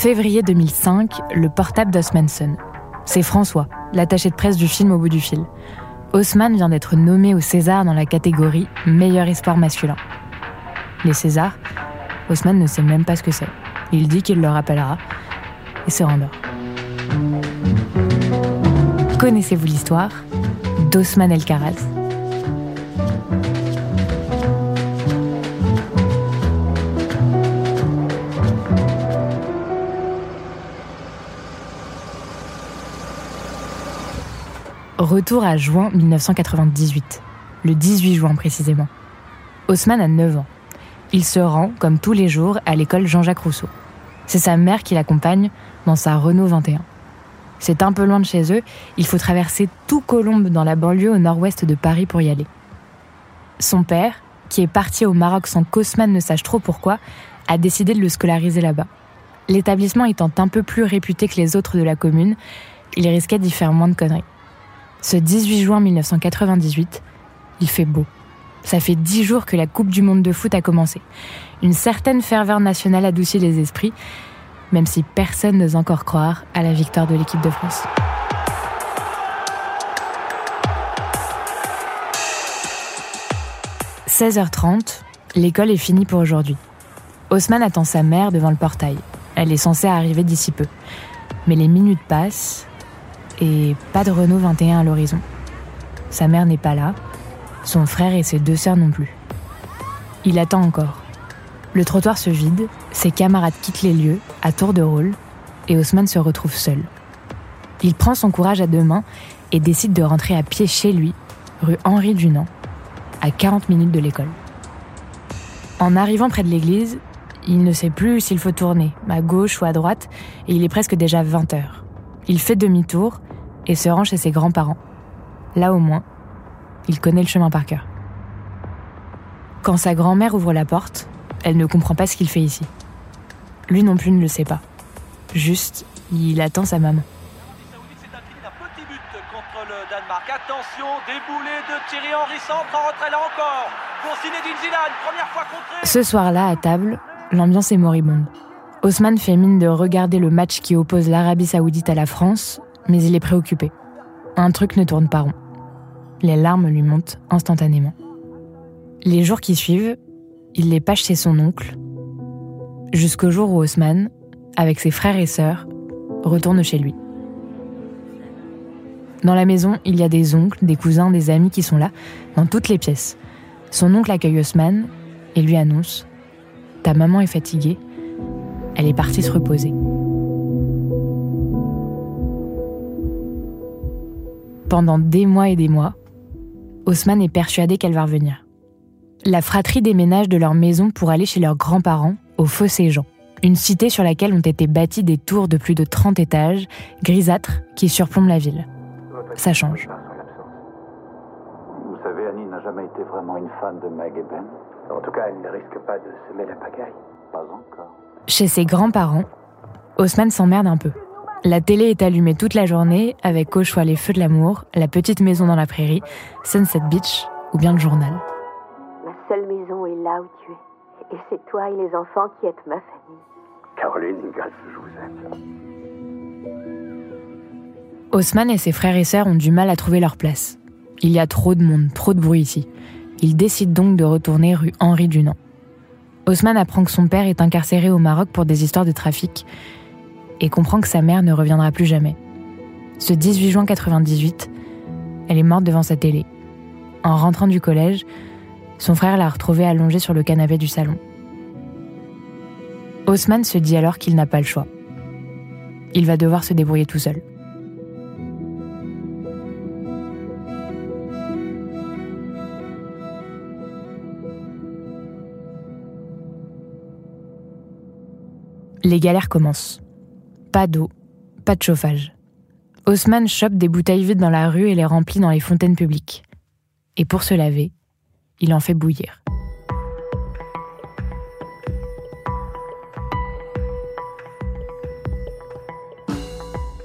Février 2005, le portable d'Osmanson. C'est François, l'attaché de presse du film au bout du fil. Haussmann vient d'être nommé au César dans la catégorie Meilleur espoir masculin. Les Césars, Haussmann ne sait même pas ce que c'est. Il dit qu'il le rappellera et se rendort. Connaissez-vous l'histoire d'Osman El Karaz? Retour à juin 1998, le 18 juin précisément. Haussmann a 9 ans. Il se rend, comme tous les jours, à l'école Jean-Jacques Rousseau. C'est sa mère qui l'accompagne dans sa Renault 21. C'est un peu loin de chez eux, il faut traverser tout Colombe dans la banlieue au nord-ouest de Paris pour y aller. Son père, qui est parti au Maroc sans qu'Haussmann ne sache trop pourquoi, a décidé de le scolariser là-bas. L'établissement étant un peu plus réputé que les autres de la commune, il risquait d'y faire moins de conneries. Ce 18 juin 1998, il fait beau. Ça fait dix jours que la Coupe du Monde de foot a commencé. Une certaine ferveur nationale adoucit les esprits, même si personne n'ose encore croire à la victoire de l'équipe de France. « 16h30, l'école est finie pour aujourd'hui. Haussmann attend sa mère devant le portail. Elle est censée arriver d'ici peu. Mais les minutes passent et pas de Renault 21 à l'horizon. Sa mère n'est pas là, son frère et ses deux sœurs non plus. Il attend encore. Le trottoir se vide, ses camarades quittent les lieux, à tour de rôle, et Haussmann se retrouve seul. Il prend son courage à deux mains et décide de rentrer à pied chez lui, rue Henri Dunant, à 40 minutes de l'école. En arrivant près de l'église, il ne sait plus s'il faut tourner, à gauche ou à droite, et il est presque déjà 20 heures. Il fait demi-tour et se rend chez ses grands-parents. Là au moins, il connaît le chemin par cœur. Quand sa grand-mère ouvre la porte, elle ne comprend pas ce qu'il fait ici. Lui non plus ne le sait pas. Juste, il attend sa maman. Ce soir-là, à table, l'ambiance est moribonde. Haussmann fait mine de regarder le match qui oppose l'Arabie Saoudite à la France mais il est préoccupé. Un truc ne tourne pas rond. Les larmes lui montent instantanément. Les jours qui suivent, il les passe chez son oncle, jusqu'au jour où Haussmann, avec ses frères et sœurs, retourne chez lui. Dans la maison, il y a des oncles, des cousins, des amis qui sont là, dans toutes les pièces. Son oncle accueille Haussmann et lui annonce Ta maman est fatiguée, elle est partie se reposer. Pendant des mois et des mois, Haussmann est persuadé qu'elle va revenir. La fratrie déménage de leur maison pour aller chez leurs grands-parents, au Fossé-Jean, une cité sur laquelle ont été bâties des tours de plus de 30 étages, grisâtres, qui surplombent la ville. Ça change. Vous savez, Annie n'a jamais été vraiment une fan de Meg et Ben. En tout cas, elle ne risque pas de semer la pagaille. Pas encore. Chez ses grands-parents, Haussmann s'emmerde un peu. La télé est allumée toute la journée avec au choix les feux de l'amour, la petite maison dans la prairie, Sunset Beach ou bien le journal. Ma seule maison est là où tu es. Et c'est toi et les enfants qui êtes ma famille. Caroline Ingalls, je vous aime. Haussmann et ses frères et sœurs ont du mal à trouver leur place. Il y a trop de monde, trop de bruit ici. Il décide donc de retourner rue Henri Dunant. Haussmann apprend que son père est incarcéré au Maroc pour des histoires de trafic et comprend que sa mère ne reviendra plus jamais. Ce 18 juin 98, elle est morte devant sa télé. En rentrant du collège, son frère l'a retrouvée allongée sur le canapé du salon. Haussmann se dit alors qu'il n'a pas le choix. Il va devoir se débrouiller tout seul. Les galères commencent. Pas d'eau, pas de chauffage. Haussmann chope des bouteilles vides dans la rue et les remplit dans les fontaines publiques. Et pour se laver, il en fait bouillir.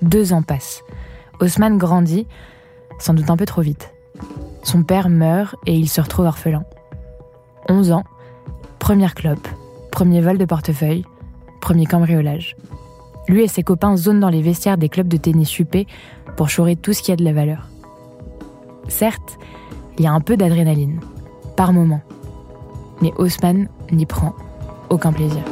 Deux ans passent. Haussmann grandit, sans doute un peu trop vite. Son père meurt et il se retrouve orphelin. 11 ans, première clope, premier vol de portefeuille, premier cambriolage. Lui et ses copains zonent dans les vestiaires des clubs de tennis UP pour chourer tout ce qui a de la valeur. Certes, il y a un peu d'adrénaline, par moment. Mais Haussmann n'y prend aucun plaisir.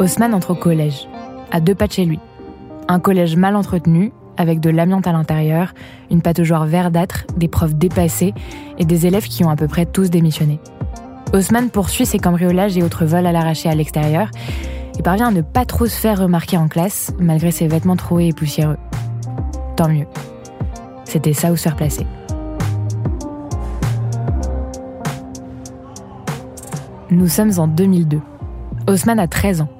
Haussmann entre au collège, à deux pas de chez lui. Un collège mal entretenu, avec de l'amiante à l'intérieur, une pataugeoire verdâtre, des profs dépassés et des élèves qui ont à peu près tous démissionné. Haussmann poursuit ses cambriolages et autres vols à l'arraché à l'extérieur et parvient à ne pas trop se faire remarquer en classe, malgré ses vêtements troués et poussiéreux. Tant mieux. C'était ça où se faire placer. Nous sommes en 2002. Haussmann a 13 ans.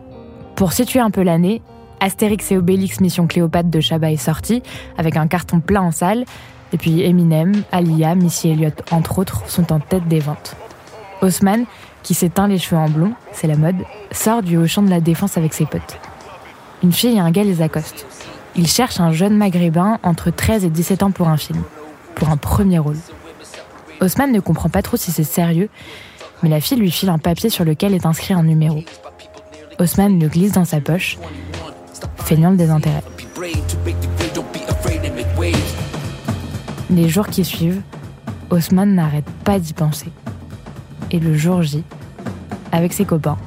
Pour situer un peu l'année, Astérix et Obélix Mission Cléopâtre de Chabat est sorti, avec un carton plein en salle, et puis Eminem, Alia, Missy Elliott, entre autres, sont en tête des ventes. Haussmann, qui s'éteint les cheveux en blond, c'est la mode, sort du haut champ de la défense avec ses potes. Une fille et un gars les accostent. Ils cherchent un jeune maghrébin entre 13 et 17 ans pour un film, pour un premier rôle. Haussmann ne comprend pas trop si c'est sérieux, mais la fille lui file un papier sur lequel est inscrit un numéro. Haussmann le glisse dans sa poche, feignant le désintérêt. Les jours qui suivent, Haussmann n'arrête pas d'y penser. Et le jour J, avec ses copains,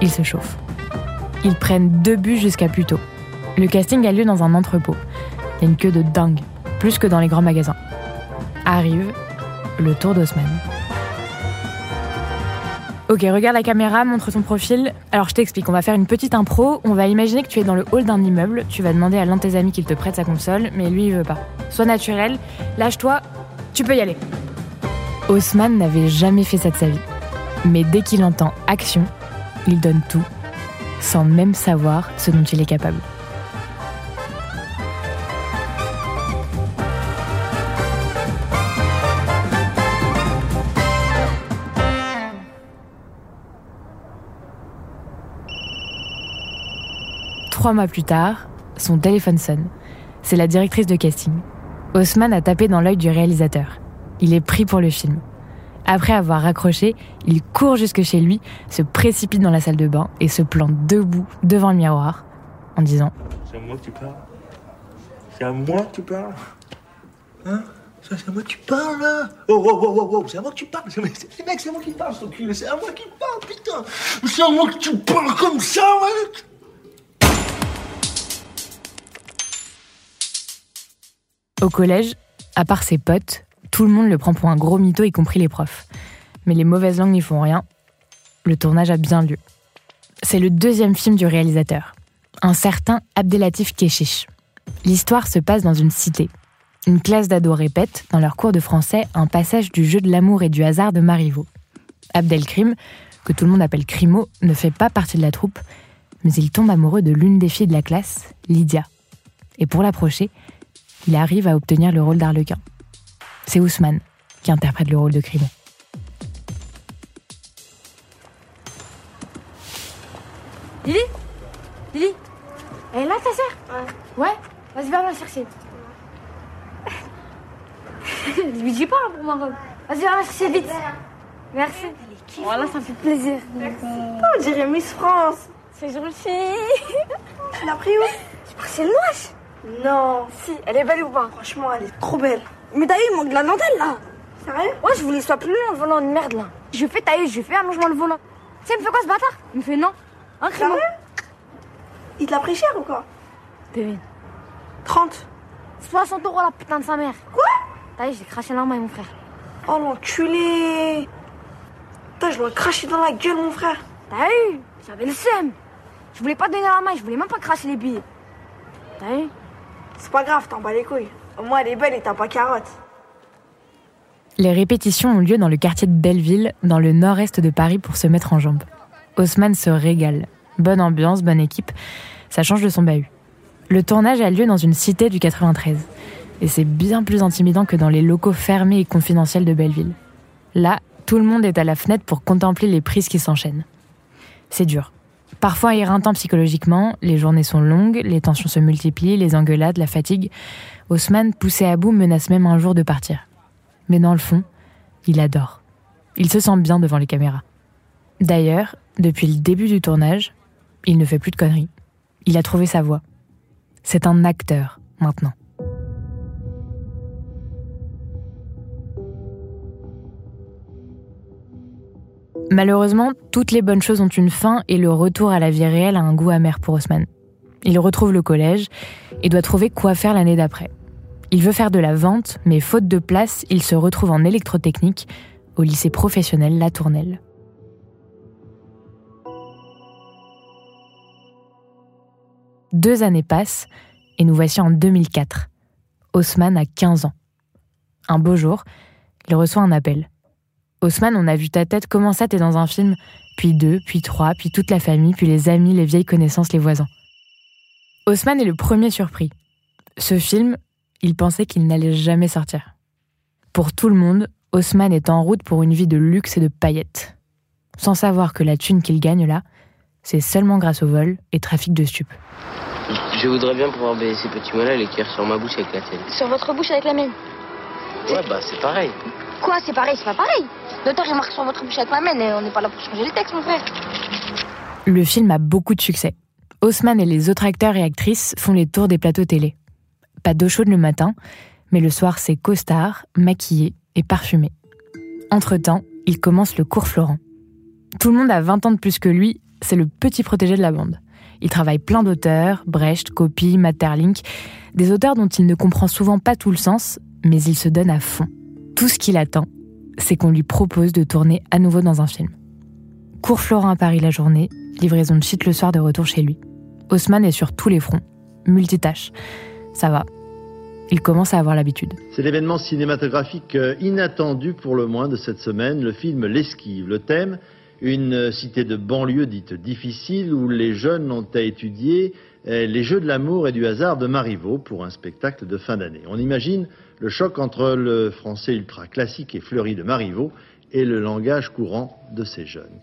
il se chauffe. Ils prennent deux bus jusqu'à plus. Le casting a lieu dans un entrepôt. Il y a une queue de dingue, plus que dans les grands magasins. Arrive le tour d'Haussmann. Ok, regarde la caméra, montre ton profil. Alors je t'explique, on va faire une petite impro. On va imaginer que tu es dans le hall d'un immeuble. Tu vas demander à l'un de tes amis qu'il te prête sa console, mais lui il veut pas. Sois naturel, lâche-toi, tu peux y aller. Haussmann n'avait jamais fait ça de sa vie. Mais dès qu'il entend action, il donne tout, sans même savoir ce dont il est capable. Trois mois plus tard, son téléphone sonne. C'est la directrice de casting. Haussmann a tapé dans l'œil du réalisateur. Il est pris pour le film. Après avoir raccroché, il court jusque chez lui, se précipite dans la salle de bain et se plante debout devant le miroir en disant C'est à moi que tu parles C'est à moi que tu parles Hein? C'est à moi que tu parles, là Oh, oh, oh, oh, oh, c'est à moi que tu parles C'est mec, c'est à moi qui parle, c'est à moi qui parle, putain C'est à moi que tu parles comme ça, mec Au collège, à part ses potes, tout le monde le prend pour un gros mytho, y compris les profs. Mais les mauvaises langues n'y font rien. Le tournage a bien lieu. C'est le deuxième film du réalisateur, un certain Abdelatif Keshish. L'histoire se passe dans une cité. Une classe d'ados répète, dans leur cours de français, un passage du jeu de l'amour et du hasard de Marivaux. Abdelkrim, que tout le monde appelle Crimo, ne fait pas partie de la troupe, mais il tombe amoureux de l'une des filles de la classe, Lydia. Et pour l'approcher, il arrive à obtenir le rôle d'Arlequin. C'est Ousmane qui interprète le rôle de Crimo. Lily? Lily? Elle est là ta sœur? Ouais. Ouais Vas-y, va la chercher. Lui dis pas hein, pour ma robe. Vas-y, va c'est vite. Merci. Voilà, ça me fait plaisir. On dirait Miss France. C'est gentil. Tu l'as pris où? C'est parti noche. Non. Si, elle est belle ou pas Franchement, elle est trop belle. Mais t'as vu, il manque de la dentelle là. Sérieux? Ouais, je voulais long le volant de merde là. Je fais tailler, je fais allongement le volant. Tu sais, il me fait quoi ce bâtard? Il me fait non. Un crime. Sérieux? Il te l'a pris cher ou quoi? Devine. 30. 60 euros la putain de sa mère. Quoi? T'as vu, j'ai craché la main, mon frère. Oh l'enculé Putain, je l'aurais craché dans la gueule, mon frère. T'as vu? J'avais le seum. Je voulais pas donner la main, je voulais même pas cracher les billets. T'as vu? C'est pas grave, t'en bats les couilles. Au moins, elle est belle et t'as pas carotte. Les répétitions ont lieu dans le quartier de Belleville, dans le nord-est de Paris, pour se mettre en jambes. Haussmann se régale. Bonne ambiance, bonne équipe. Ça change de son bahut. Le tournage a lieu dans une cité du 93. Et c'est bien plus intimidant que dans les locaux fermés et confidentiels de Belleville. Là, tout le monde est à la fenêtre pour contempler les prises qui s'enchaînent. C'est dur. Parfois éreintant psychologiquement, les journées sont longues, les tensions se multiplient, les engueulades, la fatigue. Haussmann, poussé à bout, menace même un jour de partir. Mais dans le fond, il adore. Il se sent bien devant les caméras. D'ailleurs, depuis le début du tournage, il ne fait plus de conneries. Il a trouvé sa voie. C'est un acteur maintenant. Malheureusement, toutes les bonnes choses ont une fin et le retour à la vie réelle a un goût amer pour Haussmann. Il retrouve le collège et doit trouver quoi faire l'année d'après. Il veut faire de la vente, mais faute de place, il se retrouve en électrotechnique au lycée professionnel La Tournelle. Deux années passent et nous voici en 2004. Haussmann a 15 ans. Un beau jour, il reçoit un appel. Haussmann, on a vu ta tête, comment ça t'es dans un film? Puis deux, puis trois, puis toute la famille, puis les amis, les vieilles connaissances, les voisins. Haussmann est le premier surpris. Ce film, il pensait qu'il n'allait jamais sortir. Pour tout le monde, Haussmann est en route pour une vie de luxe et de paillettes. Sans savoir que la thune qu'il gagne là, c'est seulement grâce au vol et trafic de stupes. Je voudrais bien pouvoir baiser ces petits mots-là et l'écrire sur ma bouche avec la tienne. Sur votre bouche avec la mienne. Ouais, bah c'est pareil. Quoi, c'est pareil, c'est pas pareil. L'auteur, il marque sur votre bouche avec la et on n'est pas là pour changer les textes, mon frère. Le film a beaucoup de succès. Haussmann et les autres acteurs et actrices font les tours des plateaux télé. Pas d'eau chaude le matin, mais le soir c'est costard, maquillé et parfumé. Entre-temps, il commence le cours Florent. Tout le monde a 20 ans de plus que lui, c'est le petit protégé de la bande. Il travaille plein d'auteurs, Brecht, Copy, Materlink, des auteurs dont il ne comprend souvent pas tout le sens, mais il se donne à fond. Tout ce qu'il attend, c'est qu'on lui propose de tourner à nouveau dans un film. Cours Florent à Paris la journée, livraison de shit le soir de retour chez lui. Haussmann est sur tous les fronts, multitâche. Ça va. Il commence à avoir l'habitude. C'est l'événement cinématographique euh, inattendu pour le moins de cette semaine, le film L'Esquive. Le thème, une cité de banlieue dite difficile où les jeunes ont à étudier euh, les jeux de l'amour et du hasard de Marivaux pour un spectacle de fin d'année. On imagine le choc entre le français ultra classique et fleuri de Marivaux et le langage courant de ces jeunes.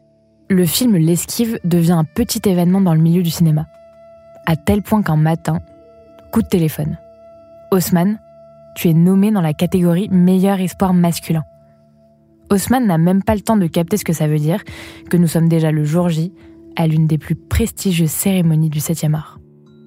Le film L'Esquive devient un petit événement dans le milieu du cinéma. À tel point qu'un matin, coup de téléphone. Haussmann, tu es nommé dans la catégorie meilleur espoir masculin. Haussmann n'a même pas le temps de capter ce que ça veut dire, que nous sommes déjà le jour J, à l'une des plus prestigieuses cérémonies du 7e art.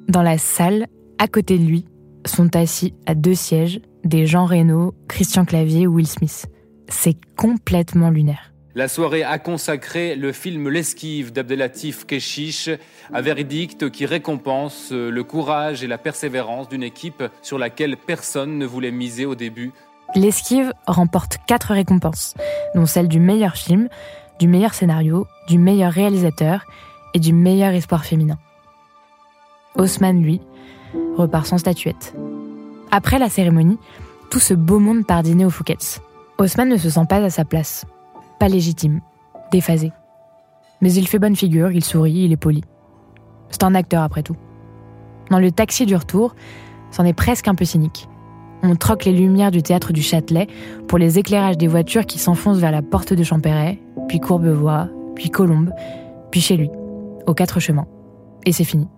Dans la salle, à côté de lui, sont assis à deux sièges des Jean Reno, Christian Clavier ou Will Smith. C'est complètement lunaire. La soirée a consacré le film L'esquive d'Abdelatif Keshish, un verdict qui récompense le courage et la persévérance d'une équipe sur laquelle personne ne voulait miser au début. L'esquive remporte quatre récompenses, dont celle du meilleur film, du meilleur scénario, du meilleur réalisateur et du meilleur espoir féminin. Haussmann, lui, repart sans statuette. Après la cérémonie, tout ce beau monde part dîner aux Fouquet's. Haussmann ne se sent pas à sa place, pas légitime, déphasé. Mais il fait bonne figure, il sourit, il est poli. C'est un acteur après tout. Dans le taxi du retour, c'en est presque un peu cynique. On troque les lumières du théâtre du Châtelet pour les éclairages des voitures qui s'enfoncent vers la porte de Champéret, puis Courbevoie, puis Colombe, puis chez lui, aux quatre chemins. Et c'est fini.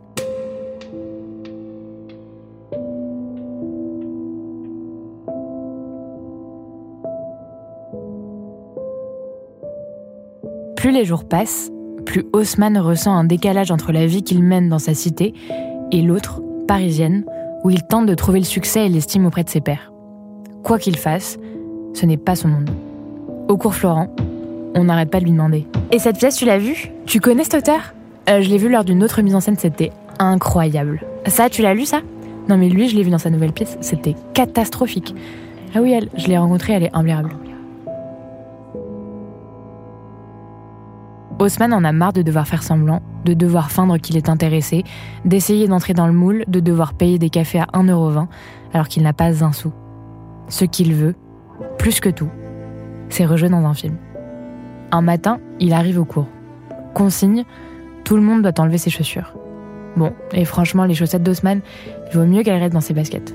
Plus les jours passent, plus Haussmann ressent un décalage entre la vie qu'il mène dans sa cité et l'autre, parisienne, où il tente de trouver le succès et l'estime auprès de ses pairs. Quoi qu'il fasse, ce n'est pas son monde. Au cours Florent, on n'arrête pas de lui demander. Et cette pièce, tu l'as vue? Tu connais cet auteur? Euh, Je l'ai vu lors d'une autre mise en scène, c'était incroyable. Ça, tu l'as lu ça? Non mais lui, je l'ai vu dans sa nouvelle pièce, c'était catastrophique. Ah oui, elle, je l'ai rencontrée, elle est imbérable. Haussmann en a marre de devoir faire semblant, de devoir feindre qu'il est intéressé, d'essayer d'entrer dans le moule, de devoir payer des cafés à 1,20€ alors qu'il n'a pas un sou. Ce qu'il veut, plus que tout, c'est rejouer dans un film. Un matin, il arrive au cours. Consigne, tout le monde doit enlever ses chaussures. Bon, et franchement, les chaussettes d'Haussmann, il vaut mieux qu'elles restent dans ses baskets.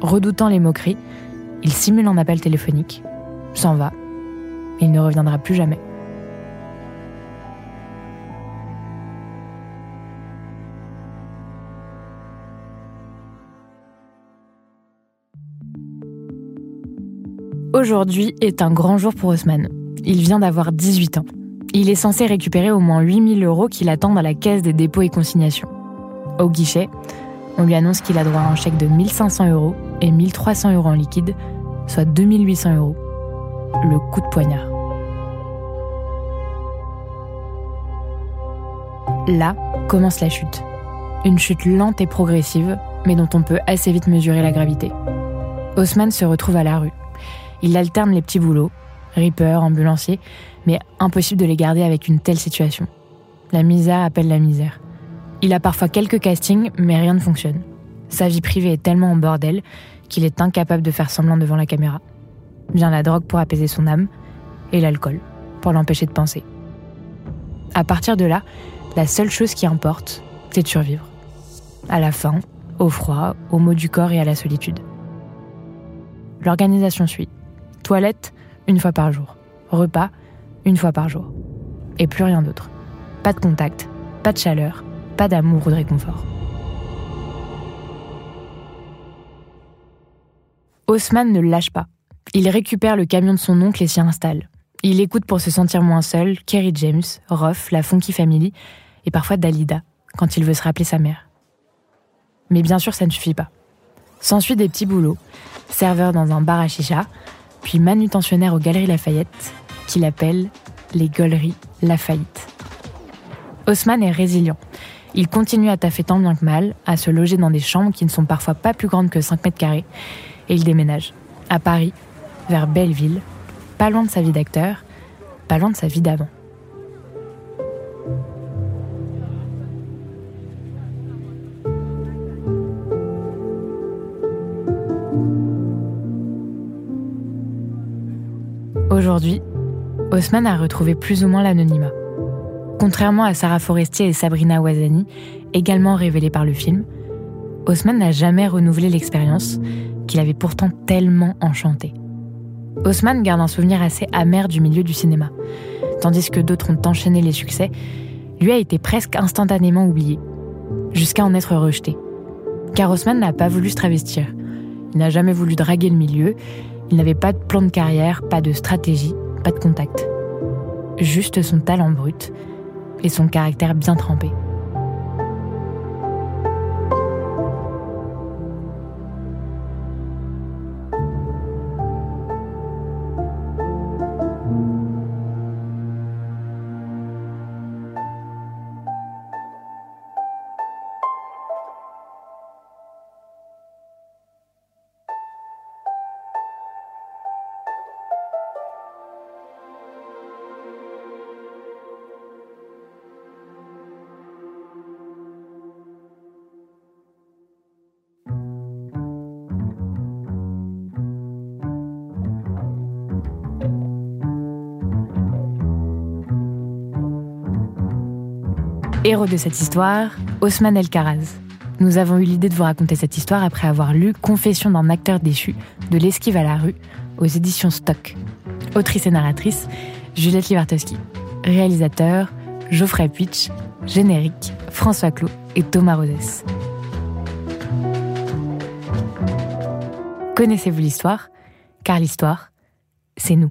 Redoutant les moqueries, il simule un appel téléphonique, s'en va, il ne reviendra plus jamais. Aujourd'hui est un grand jour pour Haussmann. Il vient d'avoir 18 ans. Il est censé récupérer au moins 8000 euros qu'il attend dans la caisse des dépôts et consignations. Au guichet, on lui annonce qu'il a droit à un chèque de 1500 euros et 1300 euros en liquide, soit 2800 euros. Le coup de poignard. Là commence la chute. Une chute lente et progressive, mais dont on peut assez vite mesurer la gravité. Haussmann se retrouve à la rue. Il alterne les petits boulots, ripper, ambulancier, mais impossible de les garder avec une telle situation. La misère appelle la misère. Il a parfois quelques castings, mais rien ne fonctionne. Sa vie privée est tellement en bordel qu'il est incapable de faire semblant devant la caméra. Vient la drogue pour apaiser son âme, et l'alcool pour l'empêcher de penser. À partir de là, la seule chose qui importe, c'est de survivre. À la faim, au froid, aux maux du corps et à la solitude. L'organisation suit. Toilette, une fois par jour. Repas, une fois par jour. Et plus rien d'autre. Pas de contact, pas de chaleur, pas d'amour ou de réconfort. Haussmann ne lâche pas. Il récupère le camion de son oncle et s'y installe. Il écoute pour se sentir moins seul Kerry James, Roth, la Funky Family et parfois Dalida quand il veut se rappeler sa mère. Mais bien sûr, ça ne suffit pas. S'ensuit des petits boulots, serveur dans un bar à chicha, puis manutentionnaire aux Galeries Lafayette, qu'il appelle les Galeries Lafayette. Haussmann est résilient. Il continue à taffer tant bien que mal, à se loger dans des chambres qui ne sont parfois pas plus grandes que 5 mètres carrés, et il déménage, à Paris, vers Belleville, pas loin de sa vie d'acteur, pas loin de sa vie d'avant. Aujourd'hui, Haussmann a retrouvé plus ou moins l'anonymat. Contrairement à Sarah Forestier et Sabrina Ouazani, également révélées par le film, Haussmann n'a jamais renouvelé l'expérience qu'il avait pourtant tellement enchantée. Haussmann garde un souvenir assez amer du milieu du cinéma, tandis que d'autres ont enchaîné les succès, lui a été presque instantanément oublié, jusqu'à en être rejeté. Car Haussmann n'a pas voulu se travestir. Il n'a jamais voulu draguer le milieu, il n'avait pas de plan de carrière, pas de stratégie, pas de contact. Juste son talent brut et son caractère bien trempé. Héros de cette histoire, Osman El Karaz. Nous avons eu l'idée de vous raconter cette histoire après avoir lu Confession d'un acteur déchu de l'esquive à la rue aux éditions Stock. Autrice et narratrice, Juliette Livartowski. Réalisateur, Geoffrey Puitch. Générique, François Clot et Thomas Rosès. Connaissez-vous l'histoire? Car l'histoire, c'est nous.